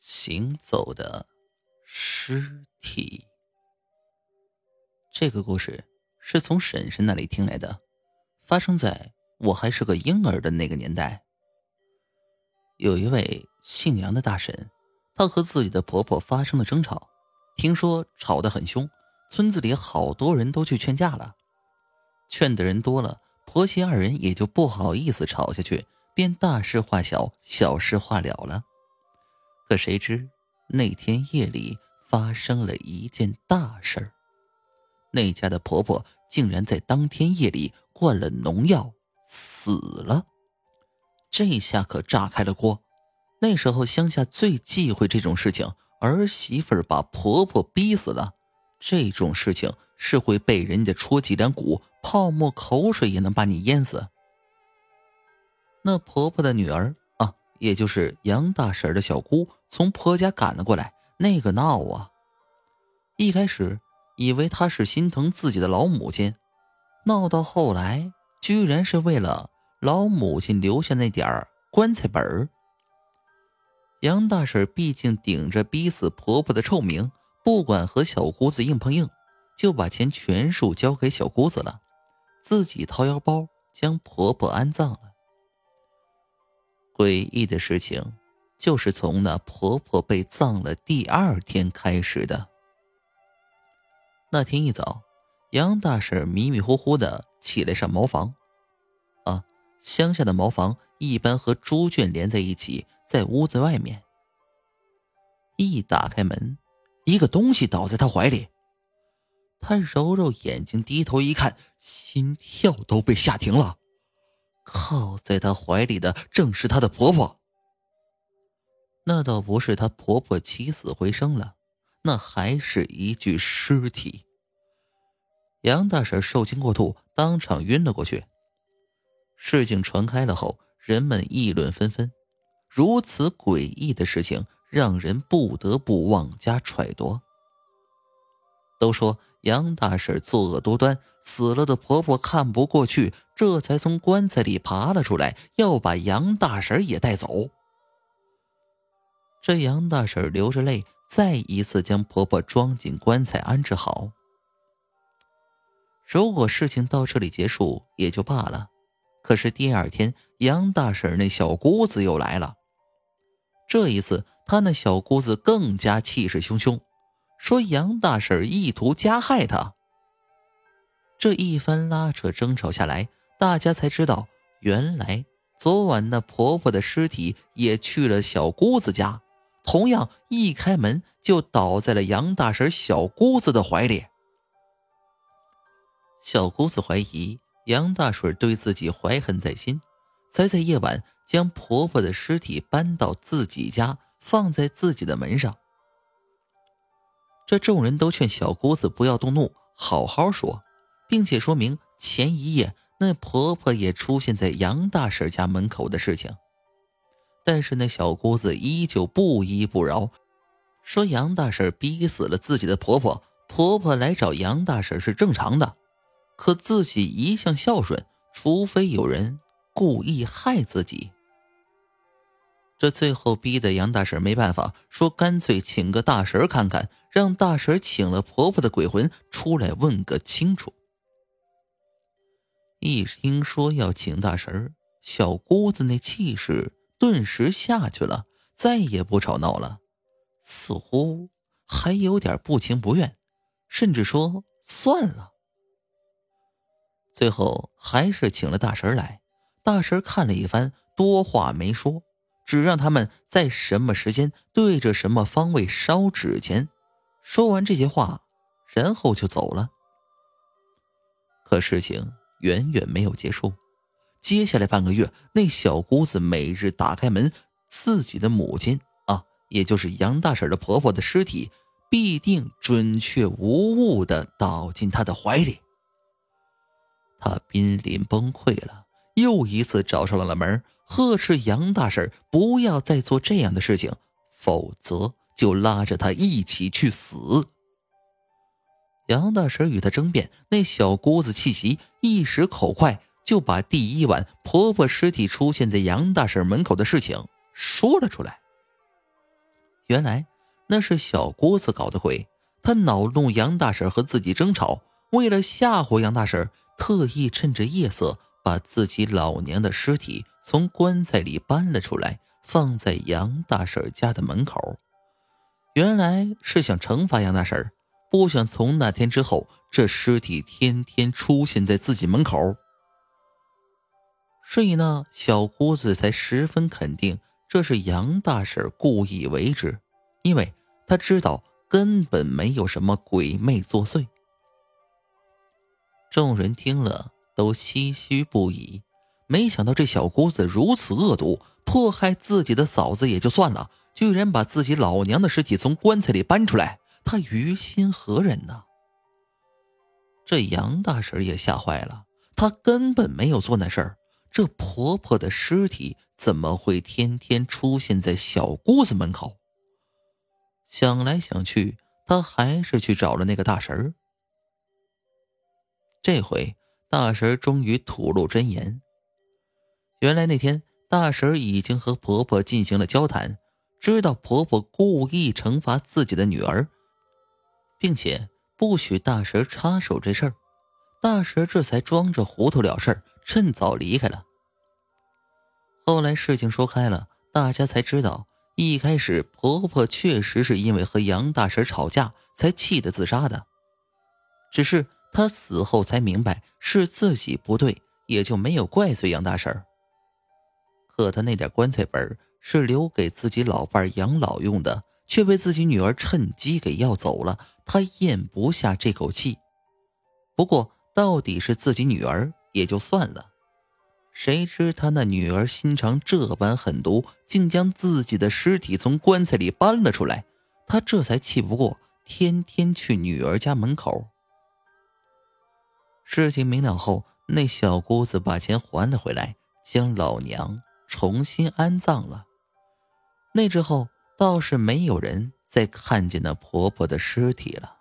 行走的尸体。这个故事是从婶婶那里听来的，发生在我还是个婴儿的那个年代。有一位姓杨的大婶，她和自己的婆婆发生了争吵，听说吵得很凶，村子里好多人都去劝架了。劝的人多了，婆媳二人也就不好意思吵下去，便大事化小，小事化了了。可谁知那天夜里发生了一件大事儿，那家的婆婆竟然在当天夜里灌了农药死了。这下可炸开了锅。那时候乡下最忌讳这种事情，儿媳妇把婆婆逼死了，这种事情是会被人家戳脊梁骨，泡沫口水也能把你淹死。那婆婆的女儿。也就是杨大婶的小姑从婆家赶了过来，那个闹啊！一开始以为她是心疼自己的老母亲，闹到后来居然是为了老母亲留下那点儿棺材本儿。杨大婶毕竟顶着逼死婆婆的臭名，不管和小姑子硬碰硬，就把钱全数交给小姑子了，自己掏腰包将婆婆安葬了。诡异的事情，就是从那婆婆被葬了第二天开始的。那天一早，杨大婶迷迷糊糊的起来上茅房。啊，乡下的茅房一般和猪圈连在一起，在屋子外面。一打开门，一个东西倒在她怀里。她揉揉眼睛，低头一看，心跳都被吓停了。靠在她怀里的正是她的婆婆。那倒不是她婆婆起死回生了，那还是一具尸体。杨大婶受惊过度，当场晕了过去。事情传开了后，人们议论纷纷。如此诡异的事情，让人不得不妄加揣度。都说。杨大婶作恶多端，死了的婆婆看不过去，这才从棺材里爬了出来，要把杨大婶也带走。这杨大婶流着泪，再一次将婆婆装进棺材安置好。如果事情到这里结束也就罢了，可是第二天杨大婶那小姑子又来了，这一次她那小姑子更加气势汹汹。说杨大婶意图加害他。这一番拉扯争吵下来，大家才知道，原来昨晚那婆婆的尸体也去了小姑子家，同样一开门就倒在了杨大婶小姑子的怀里。小姑子怀疑杨大婶对自己怀恨在心，才在夜晚将婆婆的尸体搬到自己家，放在自己的门上。这众人都劝小姑子不要动怒，好好说，并且说明前一夜那婆婆也出现在杨大婶家门口的事情。但是那小姑子依旧不依不饶，说杨大婶逼死了自己的婆婆，婆婆来找杨大婶是正常的，可自己一向孝顺，除非有人故意害自己。这最后逼得杨大婶没办法，说干脆请个大神看看，让大婶请了婆婆的鬼魂出来问个清楚。一听说要请大神，小姑子那气势顿时下去了，再也不吵闹了，似乎还有点不情不愿，甚至说算了。最后还是请了大神来，大神看了一番，多话没说。只让他们在什么时间对着什么方位烧纸钱。说完这些话，然后就走了。可事情远远没有结束。接下来半个月，那小姑子每日打开门，自己的母亲啊，也就是杨大婶的婆婆的尸体，必定准确无误的倒进她的怀里。她濒临崩溃了，又一次找上了门。呵斥杨大婶不要再做这样的事情，否则就拉着她一起去死。杨大婶与他争辩，那小姑子气急，一时口快，就把第一晚婆婆尸体出现在杨大婶门口的事情说了出来。原来那是小姑子搞的鬼，她恼怒杨大婶和自己争吵，为了吓唬杨大婶，特意趁着夜色把自己老娘的尸体从棺材里搬了出来，放在杨大婶家的门口。原来是想惩罚杨大婶，不想从那天之后，这尸体天天出现在自己门口。所以呢，小姑子才十分肯定。这是杨大婶故意为之，因为她知道根本没有什么鬼魅作祟。众人听了都唏嘘不已，没想到这小姑子如此恶毒，迫害自己的嫂子也就算了，居然把自己老娘的尸体从棺材里搬出来，她于心何忍呢？这杨大婶也吓坏了，她根本没有做那事儿，这婆婆的尸体。怎么会天天出现在小姑子门口？想来想去，他还是去找了那个大婶儿。这回大神终于吐露真言。原来那天大婶已经和婆婆进行了交谈，知道婆婆故意惩罚自己的女儿，并且不许大婶插手这事儿。大婶这才装着糊涂了事儿，趁早离开了。后来事情说开了，大家才知道，一开始婆婆确实是因为和杨大婶吵架才气得自杀的。只是她死后才明白是自己不对，也就没有怪罪杨大婶。可他那点棺材本是留给自己老伴养老用的，却被自己女儿趁机给要走了，他咽不下这口气。不过到底是自己女儿也就算了。谁知他那女儿心肠这般狠毒，竟将自己的尸体从棺材里搬了出来。他这才气不过，天天去女儿家门口。事情明了后，那小姑子把钱还了回来，将老娘重新安葬了。那之后，倒是没有人再看见那婆婆的尸体了。